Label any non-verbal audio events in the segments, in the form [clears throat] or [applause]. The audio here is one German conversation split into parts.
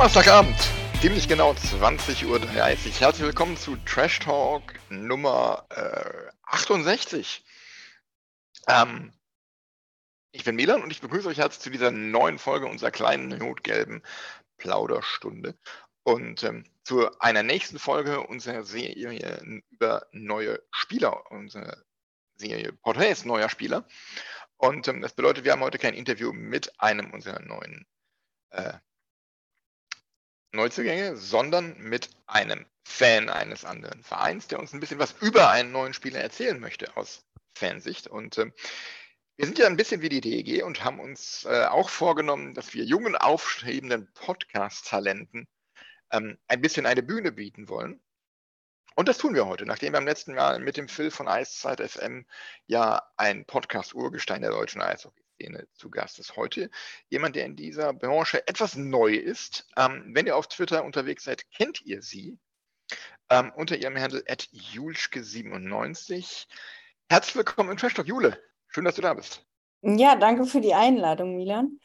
Donnerstagabend, ziemlich genau 20.30 Uhr. Herzlich willkommen zu Trash Talk Nummer äh, 68. Ähm, ich bin Milan und ich begrüße euch herzlich zu dieser neuen Folge unserer kleinen notgelben Plauderstunde und ähm, zu einer nächsten Folge unserer Serie über neue Spieler, unsere Serie Porträts neuer Spieler. Und ähm, das bedeutet, wir haben heute kein Interview mit einem unserer neuen äh, Neuzugänge, sondern mit einem Fan eines anderen Vereins, der uns ein bisschen was über einen neuen Spieler erzählen möchte aus Fansicht. Und äh, wir sind ja ein bisschen wie die DEG und haben uns äh, auch vorgenommen, dass wir jungen, aufstrebenden Podcast-Talenten ähm, ein bisschen eine Bühne bieten wollen. Und das tun wir heute, nachdem wir am letzten Mal mit dem Phil von Eiszeit FM ja ein Podcast-Urgestein der deutschen Eishockey Szene zu Gast ist heute. Jemand, der in dieser Branche etwas neu ist. Ähm, wenn ihr auf Twitter unterwegs seid, kennt ihr sie. Ähm, unter ihrem Handle at julschke97. Herzlich willkommen in Trash Talk, Jule. Schön, dass du da bist. Ja, danke für die Einladung, Milan.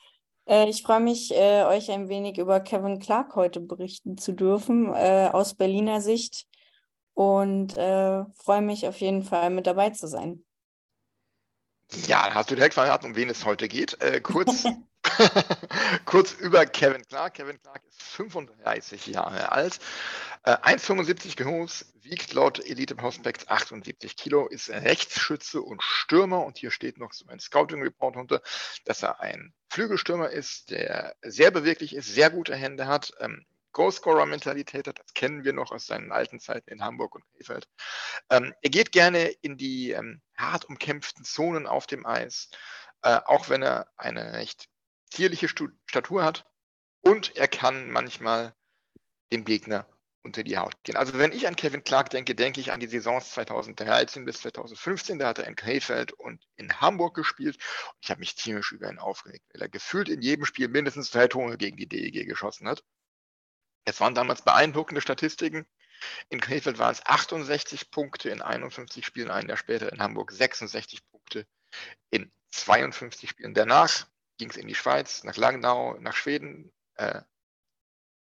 Äh, ich freue mich, äh, euch ein wenig über Kevin Clark heute berichten zu dürfen, äh, aus Berliner Sicht. Und äh, freue mich auf jeden Fall mit dabei zu sein. Ja, hast du direkt verraten, um wen es heute geht. Äh, kurz, [laughs] [laughs] kurz über Kevin Clark. Kevin Clark ist 35 Jahre alt, äh, 1,75 groß, wiegt laut Elite Prospects 78 Kilo, ist Rechtsschütze und Stürmer. Und hier steht noch so ein Scouting-Report unter, dass er ein Flügelstürmer ist, der sehr beweglich ist, sehr gute Hände hat, ähm, Goalscorer-Mentalität hat. Das kennen wir noch aus seinen alten Zeiten in Hamburg und Krefeld. Ähm, er geht gerne in die ähm, hart umkämpften Zonen auf dem Eis, äh, auch wenn er eine recht zierliche Statur hat. Und er kann manchmal dem Gegner unter die Haut gehen. Also wenn ich an Kevin Clark denke, denke ich an die Saisons 2013 bis 2015. Da hat er in Krefeld und in Hamburg gespielt. Ich habe mich tierisch über ihn aufgeregt, weil er gefühlt in jedem Spiel mindestens drei Tore gegen die DEG geschossen hat. Es waren damals beeindruckende Statistiken. In Krefeld waren es 68 Punkte in 51 Spielen, ein Jahr später in Hamburg 66 Punkte in 52 Spielen. Danach ging es in die Schweiz, nach Langnau, nach Schweden, äh,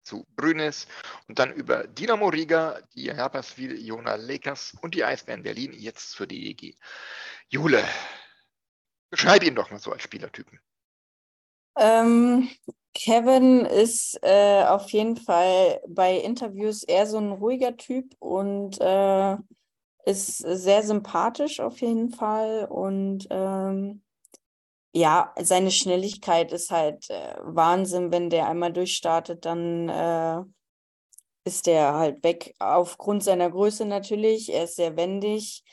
zu Brünis und dann über Dynamo Riga, die Herperswil, Jona Lakers und die Eisbären Berlin, jetzt zur DEG. Jule, beschreib ihn doch mal so als Spielertypen. Ähm, Kevin ist äh, auf jeden Fall bei Interviews eher so ein ruhiger Typ und äh, ist sehr sympathisch auf jeden Fall. Und ähm, ja, seine Schnelligkeit ist halt äh, Wahnsinn. Wenn der einmal durchstartet, dann äh, ist der halt weg. Aufgrund seiner Größe natürlich. Er ist sehr wendig.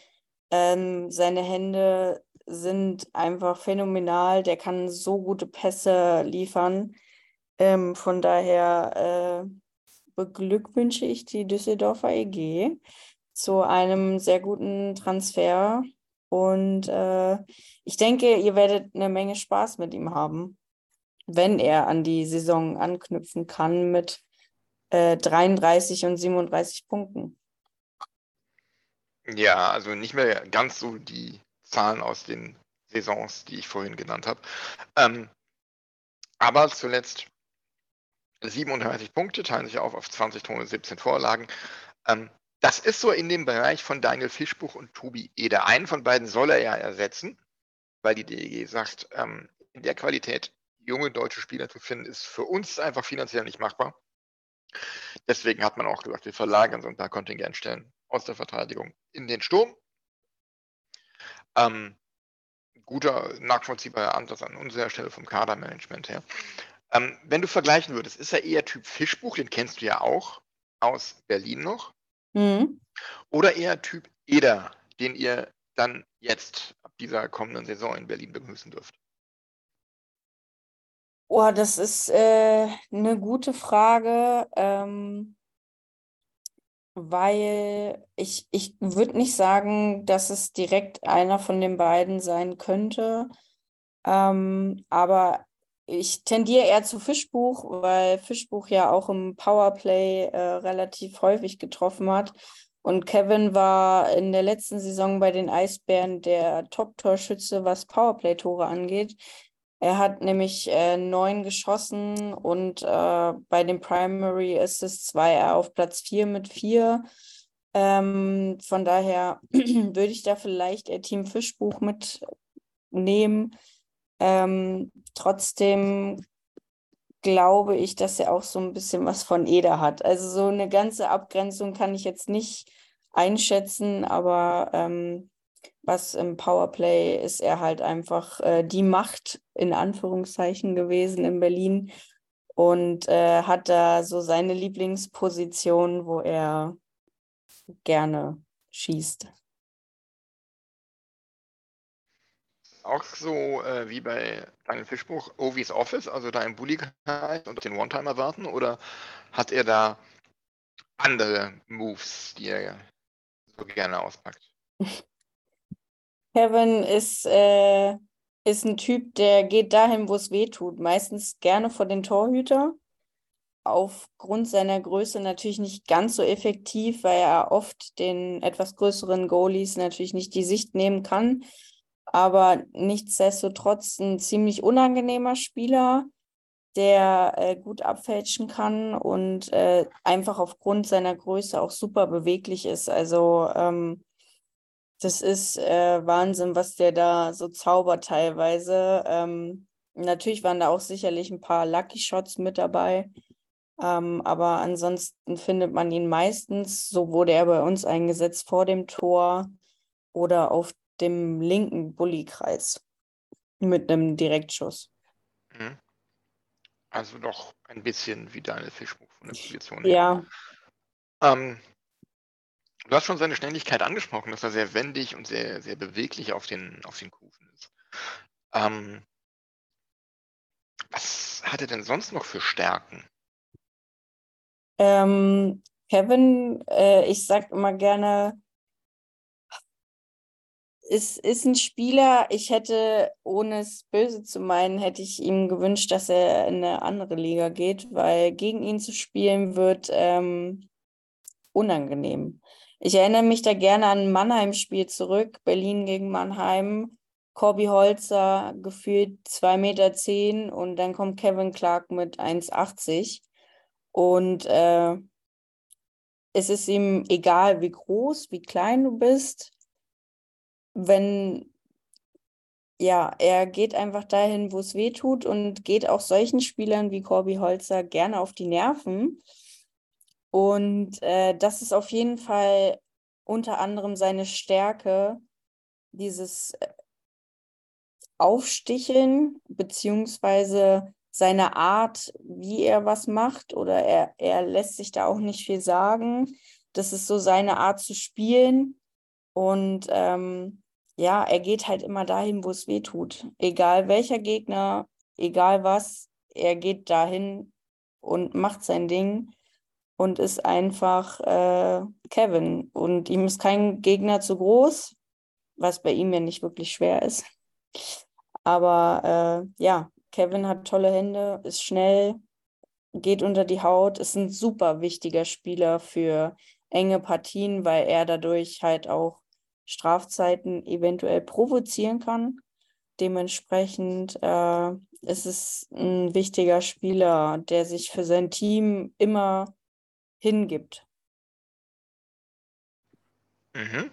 Ähm, seine Hände sind einfach phänomenal. Der kann so gute Pässe liefern. Ähm, von daher äh, beglückwünsche ich die Düsseldorfer EG zu einem sehr guten Transfer. Und äh, ich denke, ihr werdet eine Menge Spaß mit ihm haben, wenn er an die Saison anknüpfen kann mit äh, 33 und 37 Punkten. Ja, also nicht mehr ganz so die Zahlen aus den Saisons, die ich vorhin genannt habe. Ähm, aber zuletzt 37 Punkte, teilen sich auf auf 20 Tore, 17 Vorlagen. Ähm, das ist so in dem Bereich von Daniel Fischbuch und Tobi Eder. Einen von beiden soll er ja ersetzen, weil die DEG sagt, ähm, in der Qualität junge deutsche Spieler zu finden, ist für uns einfach finanziell nicht machbar. Deswegen hat man auch gesagt, wir verlagern so ein paar Kontingentstellen aus der Verteidigung in den Sturm. Ähm, guter, nachvollziehbarer Ansatz an unserer Stelle vom Kadermanagement her. Ähm, wenn du vergleichen würdest, ist er eher Typ Fischbuch, den kennst du ja auch aus Berlin noch. Mhm. Oder eher Typ Eder, den ihr dann jetzt ab dieser kommenden Saison in Berlin begrüßen dürft? Oh, das ist äh, eine gute Frage, ähm, weil ich, ich würde nicht sagen, dass es direkt einer von den beiden sein könnte. Ähm, aber ich tendiere eher zu Fischbuch, weil Fischbuch ja auch im Powerplay äh, relativ häufig getroffen hat. Und Kevin war in der letzten Saison bei den Eisbären der Top-Torschütze, was Powerplay-Tore angeht. Er hat nämlich äh, neun geschossen und äh, bei den Primary Assists war er auf Platz vier mit vier. Ähm, von daher [clears throat] würde ich da vielleicht eher Team Fischbuch mitnehmen. Ähm, trotzdem glaube ich, dass er auch so ein bisschen was von Eder hat. Also so eine ganze Abgrenzung kann ich jetzt nicht einschätzen, aber ähm, was im Powerplay ist er halt einfach äh, die Macht in Anführungszeichen gewesen in Berlin und äh, hat da so seine Lieblingsposition, wo er gerne schießt. Auch so äh, wie bei Daniel Fischbuch, Ovis Office, also da im Bully und den One-Timer warten, oder hat er da andere Moves, die er so gerne auspackt? [laughs] Kevin ist, äh, ist ein Typ, der geht dahin, wo es weh tut. Meistens gerne vor den Torhüter. Aufgrund seiner Größe natürlich nicht ganz so effektiv, weil er oft den etwas größeren Goalies natürlich nicht die Sicht nehmen kann. Aber nichtsdestotrotz ein ziemlich unangenehmer Spieler, der äh, gut abfälschen kann und äh, einfach aufgrund seiner Größe auch super beweglich ist. Also ähm, das ist äh, Wahnsinn, was der da so zaubert teilweise. Ähm, natürlich waren da auch sicherlich ein paar Lucky Shots mit dabei. Ähm, aber ansonsten findet man ihn meistens, so wurde er bei uns eingesetzt, vor dem Tor oder auf dem linken Bullykreis mit einem Direktschuss. Mhm. Also doch ein bisschen wie Daniel Fischbuch von der Position. Ja. Ähm, Du hast schon seine Schnelligkeit angesprochen, dass er sehr wendig und sehr, sehr beweglich auf den, auf den Kufen ist. Ähm, was hat er denn sonst noch für Stärken? Ähm, Kevin, äh, ich sag immer gerne, ist, ist ein Spieler, ich hätte, ohne es böse zu meinen, hätte ich ihm gewünscht, dass er in eine andere Liga geht, weil gegen ihn zu spielen wird ähm, unangenehm. Ich erinnere mich da gerne an ein Mannheim-Spiel zurück, Berlin gegen Mannheim. Corby Holzer gefühlt 2,10 Meter zehn, und dann kommt Kevin Clark mit 1,80 und äh, es ist ihm egal, wie groß, wie klein du bist. Wenn, ja, er geht einfach dahin, wo es weh tut und geht auch solchen Spielern wie Corby Holzer gerne auf die Nerven. Und äh, das ist auf jeden Fall unter anderem seine Stärke, dieses äh, Aufsticheln, beziehungsweise seine Art, wie er was macht, oder er, er lässt sich da auch nicht viel sagen. Das ist so seine Art zu spielen. Und ähm, ja, er geht halt immer dahin, wo es weh tut. Egal welcher Gegner, egal was, er geht dahin und macht sein Ding und ist einfach äh, Kevin. Und ihm ist kein Gegner zu groß, was bei ihm ja nicht wirklich schwer ist. Aber äh, ja, Kevin hat tolle Hände, ist schnell, geht unter die Haut, ist ein super wichtiger Spieler für enge Partien, weil er dadurch halt auch Strafzeiten eventuell provozieren kann. Dementsprechend äh, ist es ein wichtiger Spieler, der sich für sein Team immer hingibt. Mhm.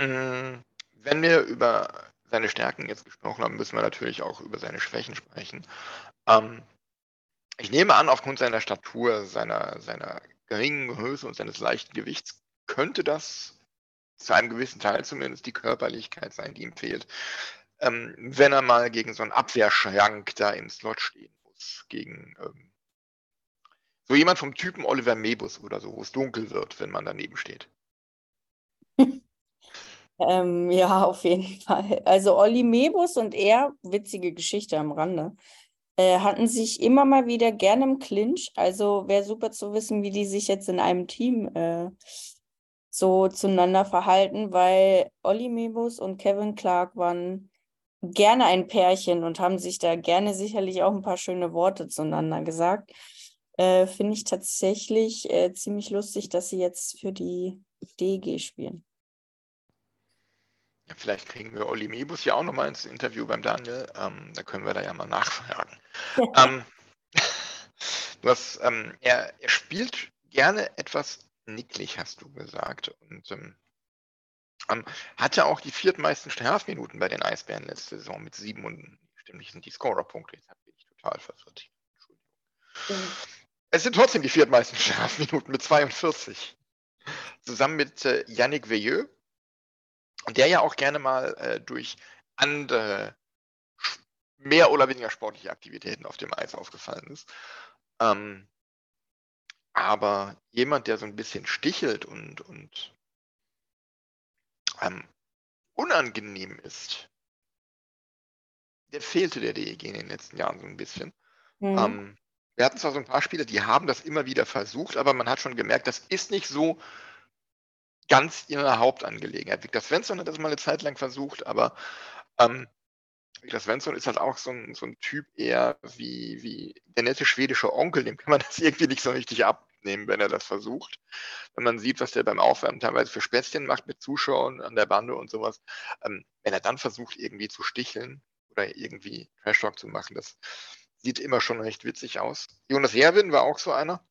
Mm, wenn wir über seine Stärken jetzt gesprochen haben, müssen wir natürlich auch über seine Schwächen sprechen. Ähm, ich nehme an, aufgrund seiner Statur, seiner, seiner geringen Größe und seines leichten Gewichts könnte das zu einem gewissen Teil zumindest die Körperlichkeit sein, die ihm fehlt. Ähm, wenn er mal gegen so einen Abwehrschrank da im Slot stehen muss, gegen ähm, So jemand vom Typen Oliver Mebus oder so, wo es dunkel wird, wenn man daneben steht. [laughs] Ähm, ja, auf jeden Fall. Also Olli Mebus und er, witzige Geschichte am Rande, äh, hatten sich immer mal wieder gerne im Clinch. Also wäre super zu wissen, wie die sich jetzt in einem Team äh, so zueinander verhalten, weil Olli Mebus und Kevin Clark waren gerne ein Pärchen und haben sich da gerne sicherlich auch ein paar schöne Worte zueinander gesagt. Äh, Finde ich tatsächlich äh, ziemlich lustig, dass sie jetzt für die DG spielen. Ja, vielleicht kriegen wir Olli Mebus ja auch nochmal ins Interview beim Daniel. Ähm, da können wir da ja mal nachfragen. ähm, [laughs] du hast, ähm, er, er, spielt gerne etwas nicklig, hast du gesagt. Und ähm, ähm, hatte auch die viertmeisten Strafminuten bei den Eisbären letzte Saison mit sieben und stimmt nicht, sind die Scorerpunkte. Jetzt bin ich total verwirrt. Entschuldigung. Es sind trotzdem die viertmeisten Strafminuten mit 42. Zusammen mit äh, Yannick Veilleux, der ja auch gerne mal äh, durch andere mehr oder weniger sportliche Aktivitäten auf dem Eis aufgefallen ist. Ähm, aber jemand, der so ein bisschen stichelt und, und ähm, unangenehm ist, der fehlte der DEG in den letzten Jahren so ein bisschen. Mhm. Ähm, wir hatten zwar so ein paar Spieler, die haben das immer wieder versucht, aber man hat schon gemerkt, das ist nicht so ganz ihre Hauptangelegenheit. Victor Svensson hat das mal eine Zeit lang versucht, aber ähm, Victor Svensson ist halt auch so ein, so ein Typ eher wie, wie der nette schwedische Onkel, dem kann man das [laughs] irgendwie nicht so richtig abnehmen, wenn er das versucht. Wenn man sieht, was der beim Aufwärmen teilweise für Späßchen macht mit Zuschauern an der Bande und sowas, ähm, wenn er dann versucht, irgendwie zu sticheln oder irgendwie Trash Talk zu machen, das sieht immer schon recht witzig aus. Jonas Herwin war auch so einer.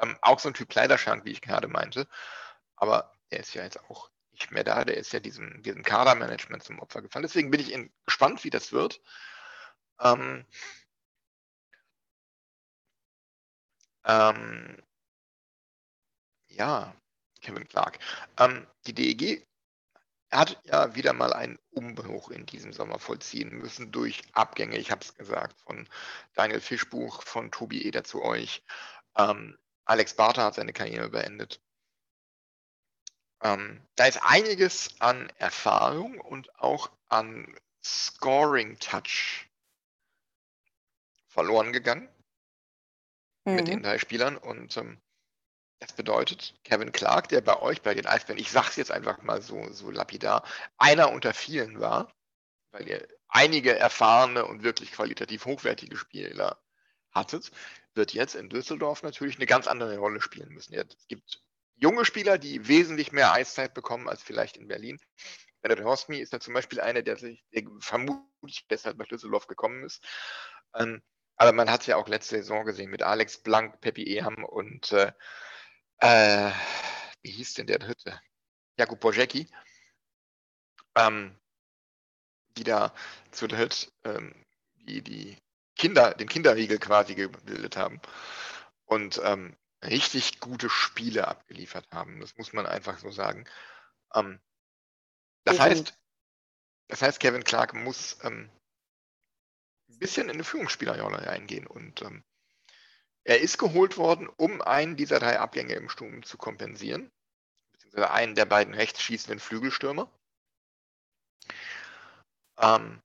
Ähm, auch so ein Typ Kleiderschrank, wie ich gerade meinte. Aber er ist ja jetzt auch nicht mehr da. Der ist ja diesem, diesem Kadermanagement zum Opfer gefallen. Deswegen bin ich gespannt, wie das wird. Ähm, ähm, ja, Kevin Clark. Ähm, die DEG hat ja wieder mal einen Umbruch in diesem Sommer vollziehen müssen durch Abgänge, ich habe es gesagt, von Daniel Fischbuch, von Tobi Eder zu euch. Ähm, Alex Bartha hat seine Karriere beendet. Ähm, da ist einiges an Erfahrung und auch an Scoring-Touch verloren gegangen mhm. mit den drei Spielern. Und ähm, das bedeutet, Kevin Clark, der bei euch, bei den Eisbären, ich sage es jetzt einfach mal so, so lapidar, einer unter vielen war, weil ihr einige erfahrene und wirklich qualitativ hochwertige Spieler hattet, wird jetzt in Düsseldorf natürlich eine ganz andere Rolle spielen müssen. Es gibt junge Spieler, die wesentlich mehr Eiszeit bekommen als vielleicht in Berlin. Bennett Horstmi ist da zum Beispiel einer, der sich der vermutlich deshalb nach Düsseldorf gekommen ist. Ähm, aber man hat es ja auch letzte Saison gesehen mit Alex Blank, Peppi Eham und äh, äh, wie hieß denn der dritte? Jakub Bojecki. Ähm, die da zu dritt ähm, die, die Kinder, den Kinderriegel quasi gebildet haben. Und ähm, richtig gute Spiele abgeliefert haben. Das muss man einfach so sagen. Ähm, das, heißt, das heißt, Kevin Clark muss ähm, ein bisschen in eine Führungsspielerrolle eingehen und ähm, er ist geholt worden, um einen dieser drei Abgänge im Sturm zu kompensieren, beziehungsweise einen der beiden rechts schießenden Flügelstürmer. Ähm,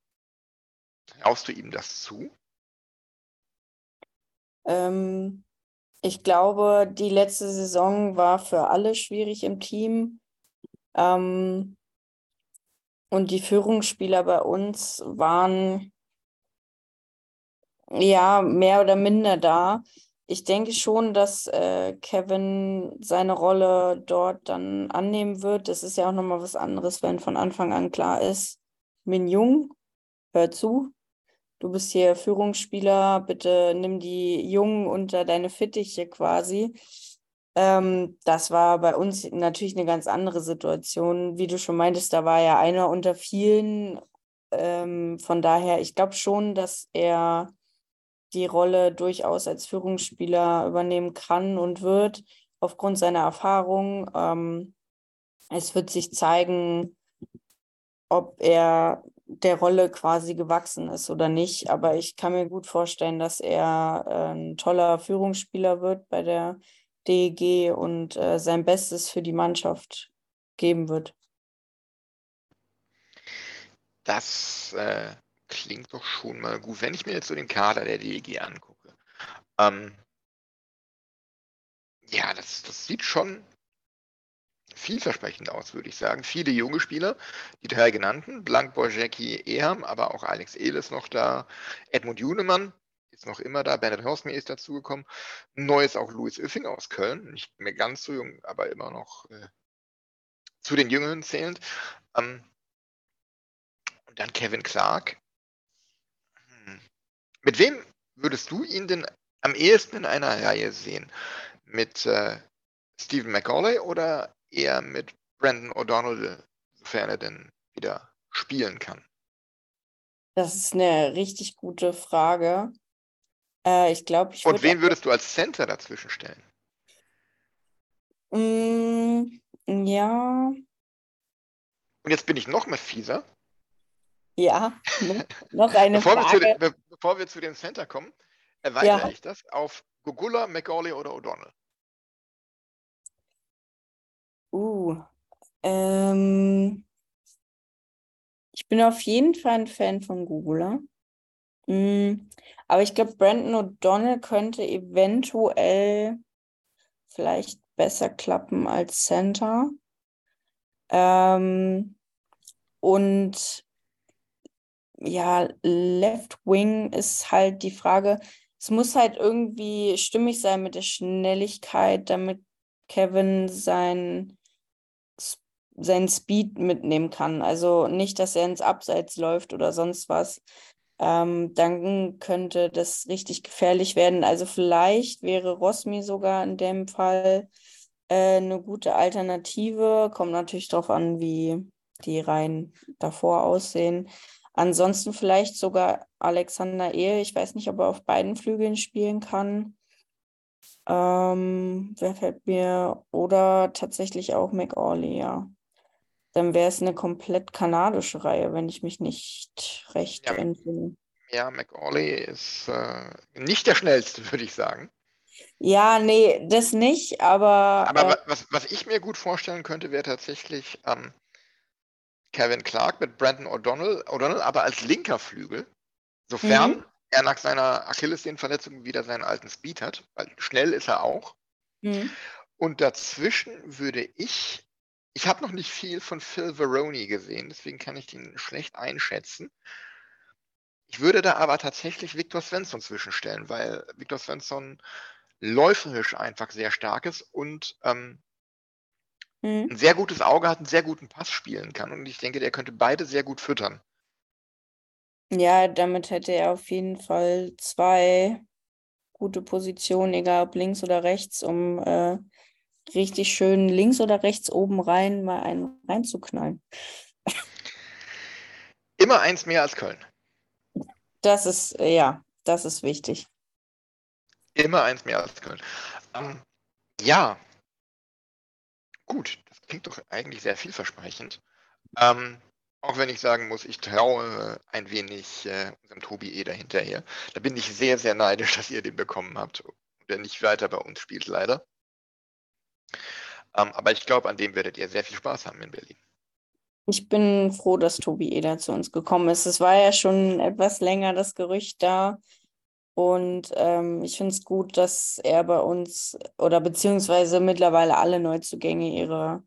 traust du ihm das zu? Ähm, ich glaube, die letzte Saison war für alle schwierig im Team. Ähm, und die Führungsspieler bei uns waren ja mehr oder minder da. Ich denke schon, dass äh, Kevin seine Rolle dort dann annehmen wird. Das ist ja auch nochmal was anderes, wenn von Anfang an klar ist, Min Jung, hör zu, du bist hier Führungsspieler, bitte nimm die Jungen unter deine Fittiche quasi. Ähm, das war bei uns natürlich eine ganz andere Situation. Wie du schon meintest, da war ja einer unter vielen. Ähm, von daher, ich glaube schon, dass er die Rolle durchaus als Führungsspieler übernehmen kann und wird, aufgrund seiner Erfahrung. Ähm, es wird sich zeigen, ob er der Rolle quasi gewachsen ist oder nicht. Aber ich kann mir gut vorstellen, dass er äh, ein toller Führungsspieler wird bei der DEG und äh, sein Bestes für die Mannschaft geben wird. Das äh, klingt doch schon mal gut. Wenn ich mir jetzt so den Kader der DEG angucke, ähm, ja, das, das sieht schon vielversprechend aus, würde ich sagen. Viele junge Spieler, die drei genannten, Blank, Borjecki, Eham, aber auch Alex Ehl noch da, Edmund Junemann ist noch immer da, Bernhard Horstmir ist dazugekommen, neu ist auch Louis Öffing aus Köln, nicht mehr ganz so jung, aber immer noch äh, zu den Jüngeren zählend. Ähm, und dann Kevin Clark. Mit wem würdest du ihn denn am ehesten in einer Reihe sehen? Mit äh, Stephen McCauley oder eher mit Brandon O'Donnell, sofern er denn wieder spielen kann? Das ist eine richtig gute Frage. Äh, ich glaube, ich Und wen würdest du als Center dazwischen stellen? Mm, ja. Und jetzt bin ich noch mal fieser. Ja, noch eine bevor Frage. Wir den, bevor wir zu dem Center kommen, erweitere ja. ich das auf Gugula, McCauley oder O'Donnell. Uh, ähm, ich bin auf jeden Fall ein Fan von Gugula. Mm, aber ich glaube, Brandon O'Donnell könnte eventuell vielleicht besser klappen als Center. Ähm, und ja, Left Wing ist halt die Frage, es muss halt irgendwie stimmig sein mit der Schnelligkeit, damit Kevin sein, sein Speed mitnehmen kann. Also nicht, dass er ins Abseits läuft oder sonst was. Ähm, dann könnte das richtig gefährlich werden. Also vielleicht wäre Rosmi sogar in dem Fall äh, eine gute Alternative. Kommt natürlich darauf an, wie die Reihen davor aussehen. Ansonsten vielleicht sogar Alexander Ehe. Ich weiß nicht, ob er auf beiden Flügeln spielen kann. Ähm, wer fällt mir? Oder tatsächlich auch McAuley, ja. Dann wäre es eine komplett kanadische Reihe, wenn ich mich nicht recht ja, entsinne. Ja, McAuley ist äh, nicht der schnellste, [laughs] würde ich sagen. Ja, nee, das nicht, aber. Aber äh, was, was ich mir gut vorstellen könnte, wäre tatsächlich ähm, Kevin Clark mit Brandon O'Donnell, O'Donnell, aber als linker Flügel, sofern mhm. er nach seiner Achillessehnenverletzung wieder seinen alten Speed hat, weil schnell ist er auch. Mhm. Und dazwischen würde ich, ich habe noch nicht viel von Phil Veroni gesehen, deswegen kann ich ihn schlecht einschätzen. Ich würde da aber tatsächlich Victor Svensson zwischenstellen, weil Victor Svensson läuferisch einfach sehr stark ist und ähm, mhm. ein sehr gutes Auge hat, einen sehr guten Pass spielen kann. Und ich denke, der könnte beide sehr gut füttern. Ja, damit hätte er auf jeden Fall zwei gute Positionen, egal ob links oder rechts, um äh, richtig schön links oder rechts oben rein mal einen reinzuknallen. [laughs] Immer eins mehr als Köln. Das ist, ja, das ist wichtig. Immer eins mehr als Köln. Ähm, ja, Gut, das klingt doch eigentlich sehr vielversprechend. Ähm, auch wenn ich sagen muss, ich traue ein wenig äh, unserem Tobi Eder hinterher. Da bin ich sehr, sehr neidisch, dass ihr den bekommen habt und der nicht weiter bei uns spielt, leider. Ähm, aber ich glaube, an dem werdet ihr sehr viel Spaß haben in Berlin. Ich bin froh, dass Tobi Eder zu uns gekommen ist. Es war ja schon etwas länger das Gerücht da, und ähm, ich finde es gut, dass er bei uns oder beziehungsweise mittlerweile alle Neuzugänge ihre,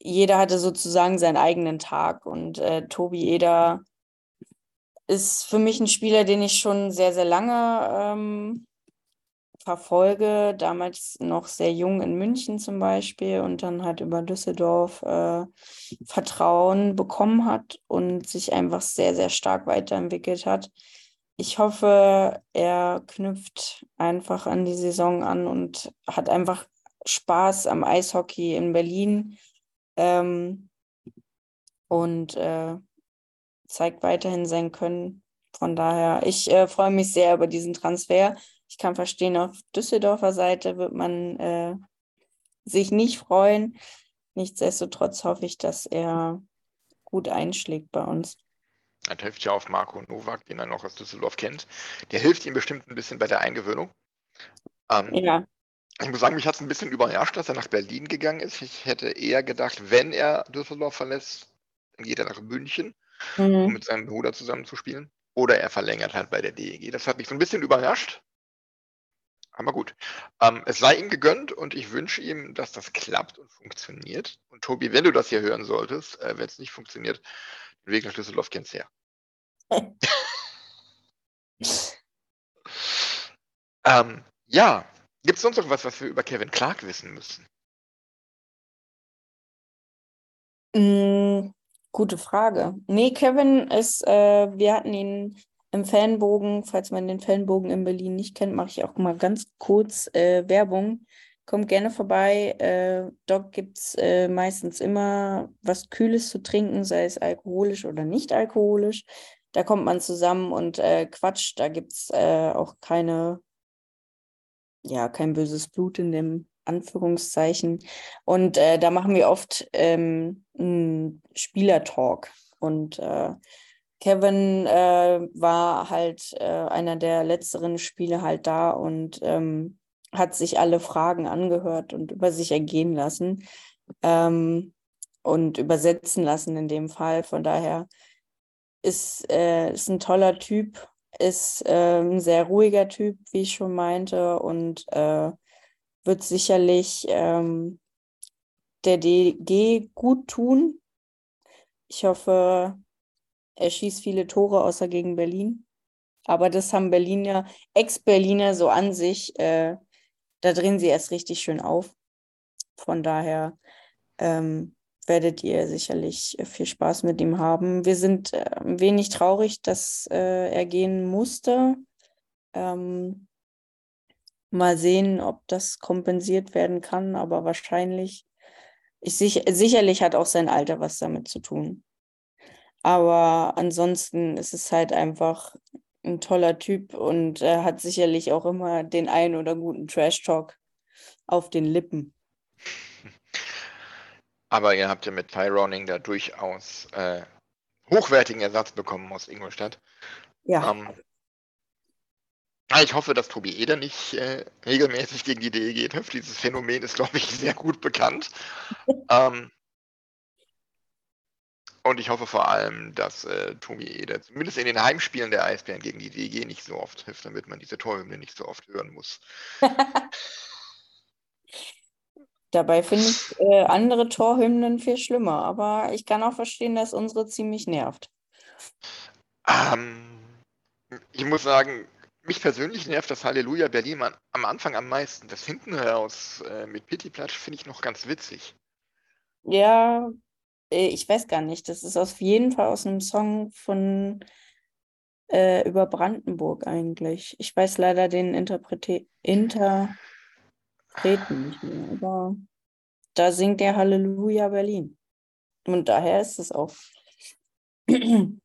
jeder hatte sozusagen seinen eigenen Tag. Und äh, Tobi Eder ist für mich ein Spieler, den ich schon sehr, sehr lange ähm, verfolge. Damals noch sehr jung in München zum Beispiel und dann halt über Düsseldorf äh, Vertrauen bekommen hat und sich einfach sehr, sehr stark weiterentwickelt hat ich hoffe, er knüpft einfach an die Saison an und hat einfach Spaß am Eishockey in Berlin ähm, und äh, zeigt weiterhin sein Können. Von daher, ich äh, freue mich sehr über diesen Transfer. Ich kann verstehen, auf Düsseldorfer Seite wird man äh, sich nicht freuen. Nichtsdestotrotz hoffe ich, dass er gut einschlägt bei uns. Das hilft ja auf Marco Nowak, den er noch aus Düsseldorf kennt. Der hilft ihm bestimmt ein bisschen bei der Eingewöhnung. Ähm, Ja, Ich muss sagen, mich hat es ein bisschen überrascht, dass er nach Berlin gegangen ist. Ich hätte eher gedacht, wenn er Düsseldorf verlässt, dann geht er nach München, um mhm. mit seinem Bruder zusammen zu spielen. Oder er verlängert halt bei der DEG. Das hat mich so ein bisschen überrascht. Aber gut. Ähm, es sei ihm gegönnt und ich wünsche ihm, dass das klappt und funktioniert. Und Tobi, wenn du das hier hören solltest, äh, wenn es nicht funktioniert, den Weg nach Düsseldorf kennst du ja. [laughs] Ähm, ja, gibt es sonst noch was, was wir über Kevin Clark wissen müssen? Mm, gute Frage. Nee, Kevin ist, äh, wir hatten ihn im Fanbogen, falls man den Fanbogen in Berlin nicht kennt, mache ich auch mal ganz kurz äh, Werbung. Kommt gerne vorbei. Äh, dort gibt es äh, meistens immer was Kühles zu trinken, sei es alkoholisch oder nicht alkoholisch. Da kommt man zusammen und äh, quatscht. Da gibt es äh, auch keine, ja, kein böses Blut in dem Anführungszeichen. Und äh, da machen wir oft ähm, einen Spielertalk. Und äh, Kevin äh, war halt äh, einer der letzteren Spiele halt da und ähm, hat sich alle Fragen angehört und über sich ergehen lassen ähm, und übersetzen lassen in dem Fall. Von daher ist, äh, ein toller Typ, ist äh, ein sehr ruhiger Typ, wie ich schon meinte, und äh, wird sicherlich ähm, der DG gut tun. Ich hoffe, er schießt viele Tore, außer gegen Berlin. Aber das haben Berliner, Ex-Berliner so an sich. Äh, da drehen sie erst richtig schön auf. Von daher ähm, werdet ihr sicherlich viel Spaß mit ihm haben. Wir sind ein wenig traurig, dass äh, er gehen musste. Ähm, mal sehen, ob das kompensiert werden kann, aber wahrscheinlich. Ich sich, sicherlich hat auch sein Alter was damit zu tun. Aber ansonsten ist es halt einfach ein toller Typ und er hat sicherlich auch immer den einen oder guten Trash-Talk auf den Lippen. [laughs] Aber ihr habt ja mit Tyroning da durchaus äh, hochwertigen Ersatz bekommen aus Ingolstadt. Ja, Ähm, ich hoffe, dass Tobi Eder nicht äh, regelmäßig gegen die DEG trifft. [laughs] Dieses Phänomen ist, glaube ich, sehr gut bekannt. [laughs] ähm, und ich hoffe vor allem, dass äh, Tobi Eder zumindest in den Heimspielen der Eisbären gegen die DEG nicht so oft trifft, damit man diese Torhymne nicht so oft hören muss. [laughs] dabei finde ich äh, andere Torhymnen viel schlimmer. Aber ich kann auch verstehen, dass unsere ziemlich nervt. Ähm, ich muss sagen, mich persönlich nervt das Halleluja Berlin am, Anfang am meisten. Das hinten raus äh, mit Pittiplatsch finde ich noch ganz witzig. Ja, ich weiß gar nicht. Das ist auf jeden Fall aus einem Song von äh, über Brandenburg eigentlich. Ich weiß leider den Interprete Interpreten nicht mehr, aber da singt der Halleluja Berlin. Und daher ist es auch. [clears throat]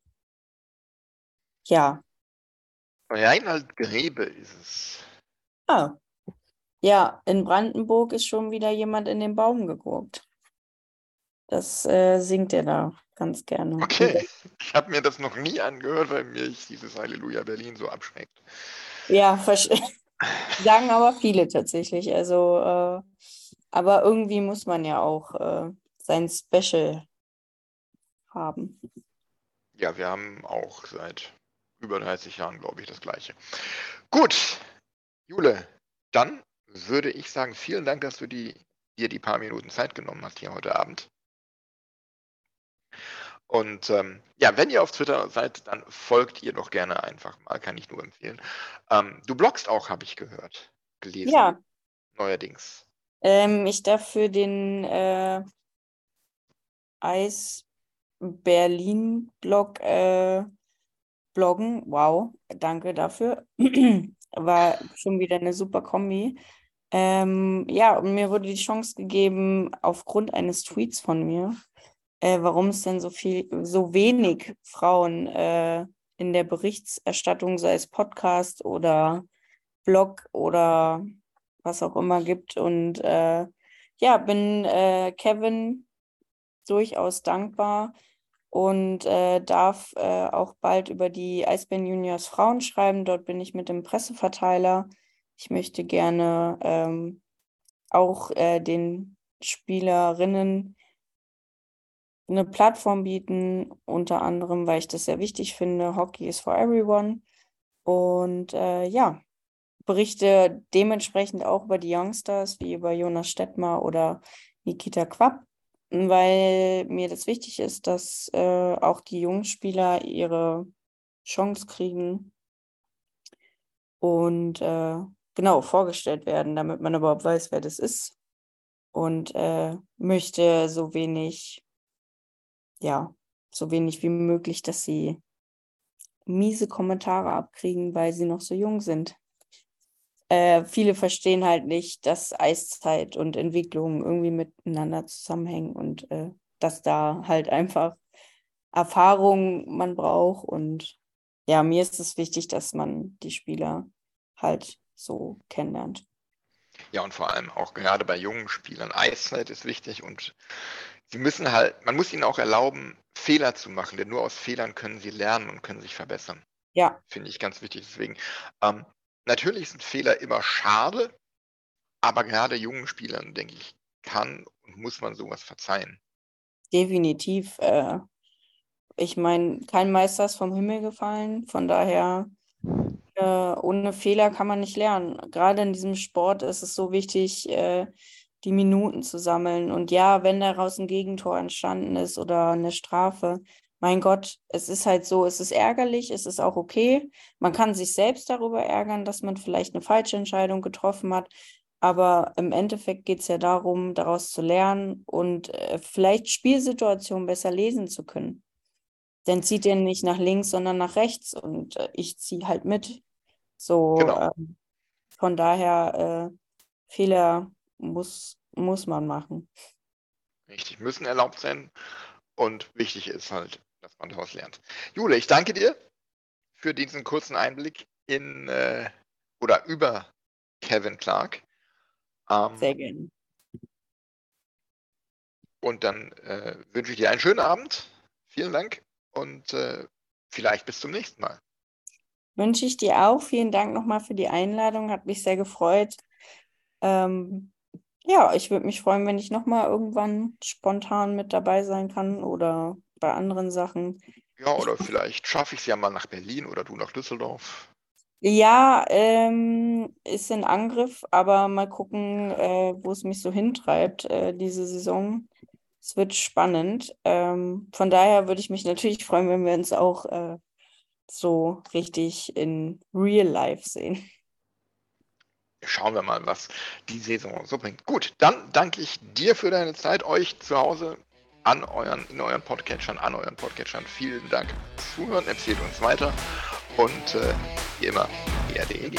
Ja, Reinhard Grebe ist es. ah. Ja, in Brandenburg ist schon wieder jemand in den Baum geguckt. Das äh, singt er da ganz gerne. Okay, ich habe mir das noch nie angehört, weil mir dieses Halleluja Berlin so abschreckt. Ja, [laughs] sagen aber viele tatsächlich. Also, äh, aber irgendwie muss man ja auch äh, sein Special haben. Ja, wir haben auch seit über 30 Jahren, glaube ich, das gleiche. Gut, Jule, dann würde ich sagen, vielen Dank, dass du die, dir die paar Minuten Zeit genommen hast hier heute Abend. Und ähm, ja, wenn ihr auf Twitter seid, dann folgt ihr doch gerne einfach mal, kann ich nur empfehlen. Ähm, du bloggst auch, habe ich gehört, gelesen. Ja, Neuerdings. ähm, ich darf für den äh, Eis Berlin Blog äh, bloggen. Wow, danke dafür. [clears throat] War schon wieder eine super Kombi. Ähm, ja, und mir wurde die Chance gegeben, aufgrund eines Tweets von mir, äh, warum es denn so viel, so wenig Frauen äh, in der Berichterstattung, sei es Podcast oder Blog oder was auch immer gibt. Und äh, ja, bin äh, Kevin durchaus dankbar und äh, darf äh, auch bald über die Eisbären Juniors Frauen schreiben. Dort bin ich mit dem Presseverteiler. Ich möchte gerne ähm, auch den Spielerinnen eine Plattform bieten, unter anderem, weil ich das sehr wichtig finde. Hockey is for everyone. Und äh, ja, berichte dementsprechend auch über die Youngsters, wie über Jonas Stettmer oder Nikita Quapp weil mir das wichtig ist, dass äh, auch die jungen Spieler ihre Chance kriegen und äh, genau vorgestellt werden, damit man überhaupt weiß, wer das ist und äh, möchte so wenig, ja, so wenig wie möglich, dass sie miese Kommentare abkriegen, weil sie noch so jung sind äh, viele verstehen halt nicht, dass Eiszeit und Entwicklung irgendwie miteinander zusammenhängen und äh, dass da halt einfach Erfahrung man braucht. Und ja, mir ist es wichtig, dass man die Spieler halt so kennenlernt. Ja, und vor allem auch gerade bei jungen Spielern. Eiszeit ist wichtig und sie müssen halt, man muss ihnen auch erlauben, Fehler zu machen, denn nur aus Fehlern können sie lernen und können sich verbessern. Ja. Finde ich ganz wichtig. Deswegen, ähm, Natürlich sind Fehler immer schade, aber gerade jungen Spielern, denke ich, kann und muss man sowas verzeihen. Definitiv. Äh, ich meine, kein Meister ist vom Himmel gefallen. Von daher, äh, ohne Fehler kann man nicht lernen. Gerade in diesem Sport ist es so wichtig, äh, die Minuten zu sammeln. Und ja, wenn daraus ein Gegentor entstanden ist oder eine Strafe, mein Gott, es ist halt so, es ist ärgerlich, es ist auch okay. Man kann sich selbst darüber ärgern, dass man vielleicht eine falsche Entscheidung getroffen hat. Aber im Endeffekt geht es ja darum, daraus zu lernen und äh, vielleicht Spielsituationen besser lesen zu können. Dann zieht ihr nicht nach links, sondern nach rechts und äh, ich ziehe halt mit. So, genau. ähm, von daher, äh, Fehler muss, muss man machen. Richtig, müssen erlaubt sein. Und wichtig ist halt, dass man daraus lernt. Jule, ich danke dir für diesen kurzen Einblick in äh, oder über Kevin Clark. Ähm, Sehr gerne. Und dann äh, wünsche ich dir einen schönen Abend. Vielen Dank und äh, vielleicht bis zum nächsten Mal. Wünsche ich dir auch. Vielen Dank nochmal für die Einladung. Hat mich sehr gefreut. Ähm, ja, ich würde mich freuen, wenn ich nochmal irgendwann spontan mit dabei sein kann oder bei anderen Sachen. Ja, oder vielleicht schaffe ich es ja mal nach Berlin oder du nach Düsseldorf. Ja, ähm, ist in Angriff, aber mal gucken, äh, wo es mich so hintreibt, äh, diese Saison. Es wird spannend. Ähm, von daher würde ich mich natürlich freuen, wenn wir uns auch äh, so richtig in Real Life sehen. Schauen wir mal, was die Saison so bringt. Gut, dann danke ich dir für deine Zeit, euch zu Hause an euren, in euren Podcatchern, an euren Podcatchern. Vielen Dank fürs Zuhören, empfehlt uns weiter und äh, wie immer, ERDEG.